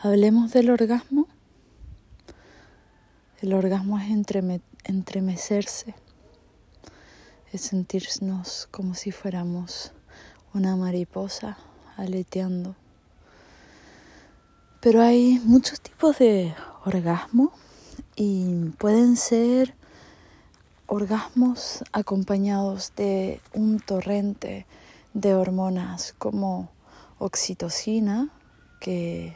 Hablemos del orgasmo. El orgasmo es entremecerse, es sentirnos como si fuéramos una mariposa aleteando. Pero hay muchos tipos de orgasmo y pueden ser orgasmos acompañados de un torrente de hormonas como oxitocina, que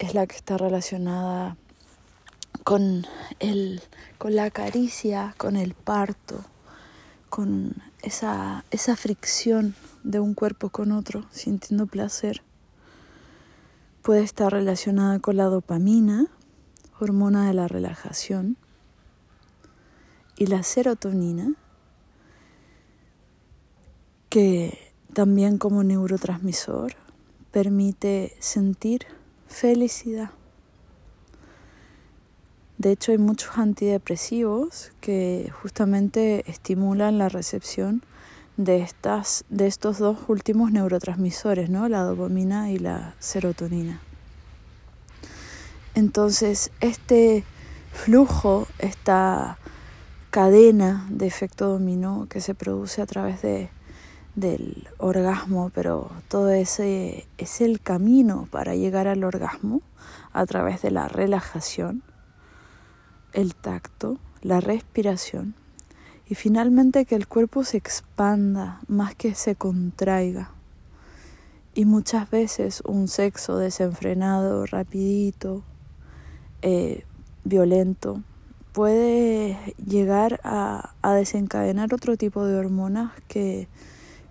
es la que está relacionada con, el, con la caricia, con el parto, con esa, esa fricción de un cuerpo con otro, sintiendo placer. Puede estar relacionada con la dopamina, hormona de la relajación, y la serotonina, que también como neurotransmisor permite sentir felicidad. De hecho, hay muchos antidepresivos que justamente estimulan la recepción de, estas, de estos dos últimos neurotransmisores, ¿no? la dopamina y la serotonina. Entonces, este flujo, esta cadena de efecto dominó que se produce a través de del orgasmo, pero todo ese es el camino para llegar al orgasmo a través de la relajación, el tacto, la respiración y finalmente que el cuerpo se expanda más que se contraiga. Y muchas veces un sexo desenfrenado, rapidito, eh, violento, puede llegar a, a desencadenar otro tipo de hormonas que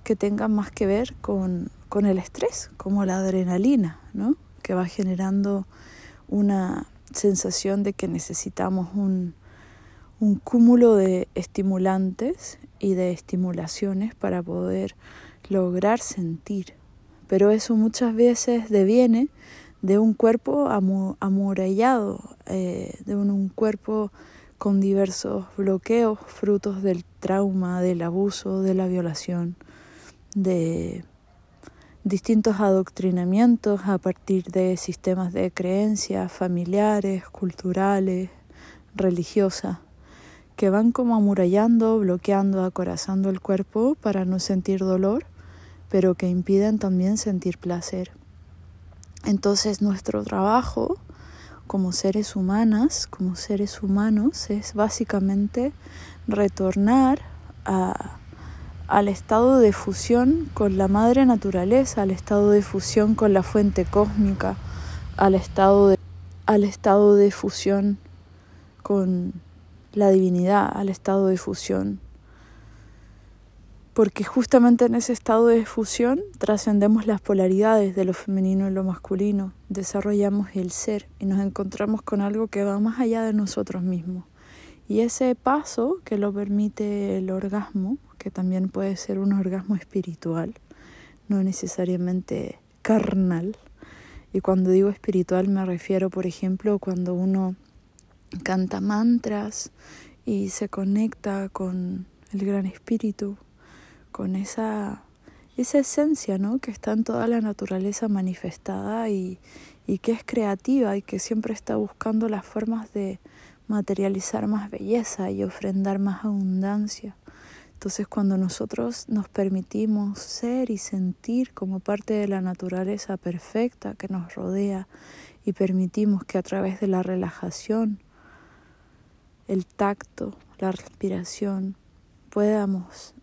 que tengan más que ver con, con el estrés, como la adrenalina, ¿no? que va generando una sensación de que necesitamos un, un cúmulo de estimulantes y de estimulaciones para poder lograr sentir. Pero eso muchas veces deviene de un cuerpo amurallado, eh, de un, cuerpo con diversos bloqueos, frutos del trauma, del abuso, de la violación de distintos adoctrinamientos a partir de sistemas de creencias familiares, culturales, religiosas, que van como amurallando, bloqueando, acorazando el cuerpo para no sentir dolor, pero que impiden también sentir placer. Entonces nuestro trabajo como seres humanas, como seres humanos, es básicamente retornar a al estado de fusión con la madre naturaleza, al estado de fusión con la fuente cósmica, al estado de, al estado de fusión con la divinidad, al estado de fusión. Porque justamente en ese estado de fusión trascendemos las polaridades de lo femenino y lo masculino, desarrollamos el ser y nos encontramos con algo que va más allá de nosotros mismos. Y ese paso que lo permite el orgasmo, que también puede ser un orgasmo espiritual, no necesariamente carnal. Y cuando digo espiritual me refiero, por ejemplo, cuando uno canta mantras y se conecta con el gran espíritu, con esa, esa esencia ¿no? que está en toda la naturaleza manifestada y, y que es creativa y que siempre está buscando las formas de materializar más belleza y ofrendar más abundancia. Entonces cuando nosotros nos permitimos ser y sentir como parte de la naturaleza perfecta que nos rodea y permitimos que a través de la relajación, el tacto, la respiración, podamos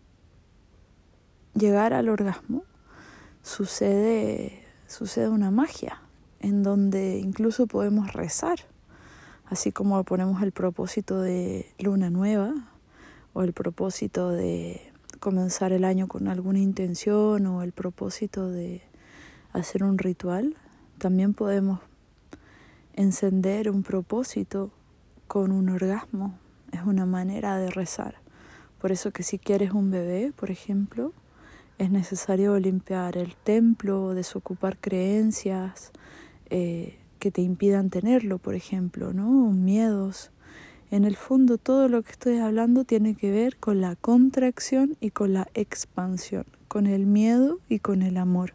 llegar al orgasmo, sucede, sucede una magia en donde incluso podemos rezar, así como ponemos el propósito de luna nueva, o el propósito de comenzar el año con alguna intención o el propósito de hacer un ritual, también podemos encender un propósito con un orgasmo. Es una manera de rezar. Por eso que si quieres un bebé, por ejemplo, es necesario limpiar el templo, desocupar creencias eh, que te impidan tenerlo, por ejemplo, ¿no? Miedos, en el fondo todo lo que estoy hablando tiene que ver con la contracción y con la expansión, con el miedo y con el amor,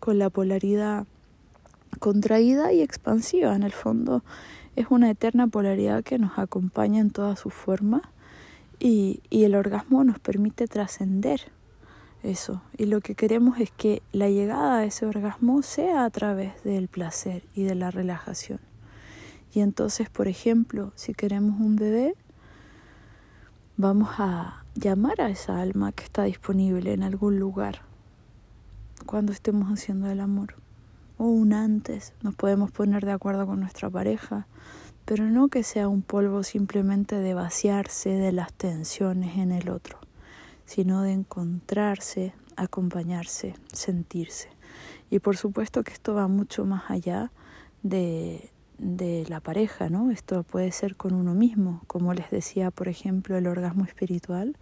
con la polaridad contraída y expansiva en el fondo. Es una eterna polaridad que nos acompaña en toda su forma y, y el orgasmo nos permite trascender eso. Y lo que queremos es que la llegada a ese orgasmo sea a través del placer y de la relajación. Y entonces, por ejemplo, si queremos un bebé, vamos a llamar a esa alma que está disponible en algún lugar cuando estemos haciendo el amor. O un antes, nos podemos poner de acuerdo con nuestra pareja, pero no que sea un polvo simplemente de vaciarse de las tensiones en el otro sino de encontrarse, acompañarse, sentirse. Y por supuesto que esto va mucho más allá de, de la pareja, ¿no? Esto puede ser con uno mismo, como les decía, por ejemplo, el orgasmo espiritual,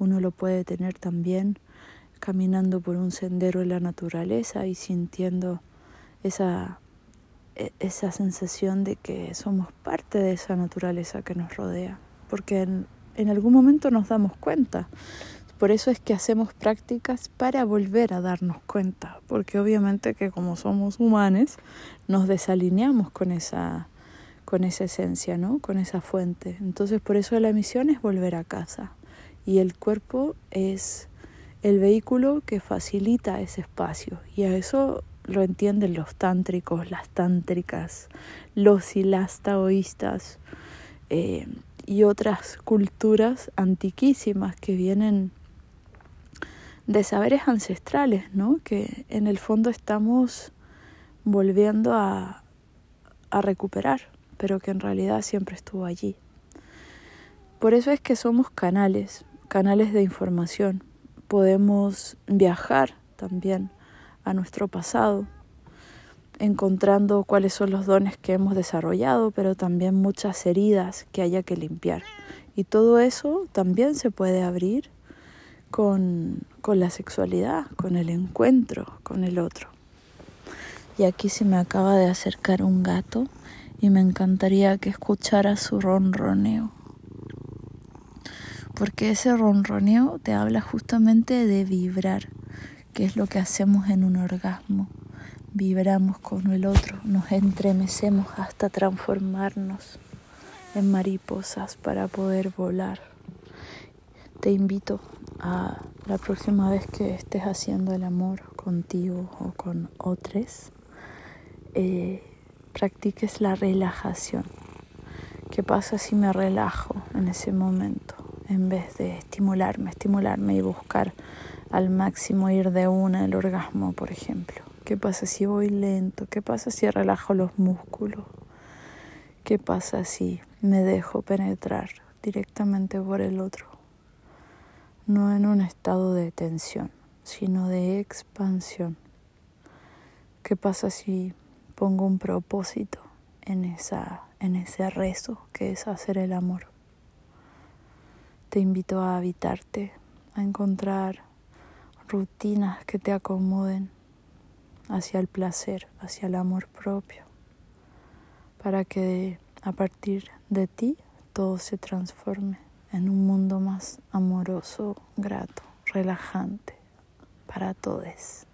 uno lo puede tener también caminando por un sendero en la naturaleza y sintiendo esa, e, esa sensación de que somos parte de esa naturaleza que nos rodea, porque en, en algún momento nos damos cuenta por eso es que hacemos prácticas para volver a darnos cuenta, porque obviamente que como somos humanos nos desalineamos con esa con esa esencia, ¿no? Con esa fuente. Entonces, por eso la misión es volver a casa y el cuerpo es el vehículo que facilita ese espacio y a eso lo entienden los tántricos, las tántricas, los y las taoístas eh, y otras culturas antiquísimas que vienen de saberes ancestrales, ¿no? Que en el fondo estamos volviendo a, a recuperar, pero que en realidad siempre estuvo allí. Por eso es que somos canales, canales de información. Podemos viajar también a nuestro pasado, encontrando cuáles son los dones que hemos desarrollado, pero también muchas heridas que haya que limpiar. Y todo eso también se puede abrir con, con la sexualidad, con el encuentro con el otro. Y aquí se me acaba de acercar un gato y me encantaría que escuchara su ronroneo. Porque ese ronroneo te habla justamente de vibrar, que es lo que hacemos en un orgasmo. Vibramos con el otro, nos entremecemos hasta transformarnos en mariposas para poder volar. Te invito la próxima vez que estés haciendo el amor contigo o con otros, eh, practiques la relajación. ¿Qué pasa si me relajo en ese momento? En vez de estimularme, estimularme y buscar al máximo ir de una el orgasmo, por ejemplo. ¿Qué pasa si voy lento? ¿Qué pasa si relajo los músculos? ¿Qué pasa si me dejo penetrar directamente por el otro? No en un estado de tensión, sino de expansión. ¿Qué pasa si pongo un propósito en, esa, en ese rezo que es hacer el amor? Te invito a habitarte, a encontrar rutinas que te acomoden hacia el placer, hacia el amor propio, para que a partir de ti todo se transforme en un mundo más amoroso, grato, relajante para todos.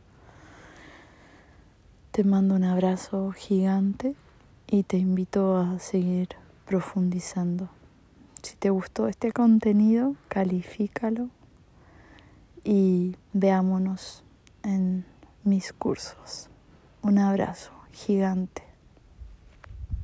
Te mando un abrazo gigante y te invito a seguir profundizando. Si te gustó este contenido, califícalo y veámonos en mis cursos. Un abrazo gigante.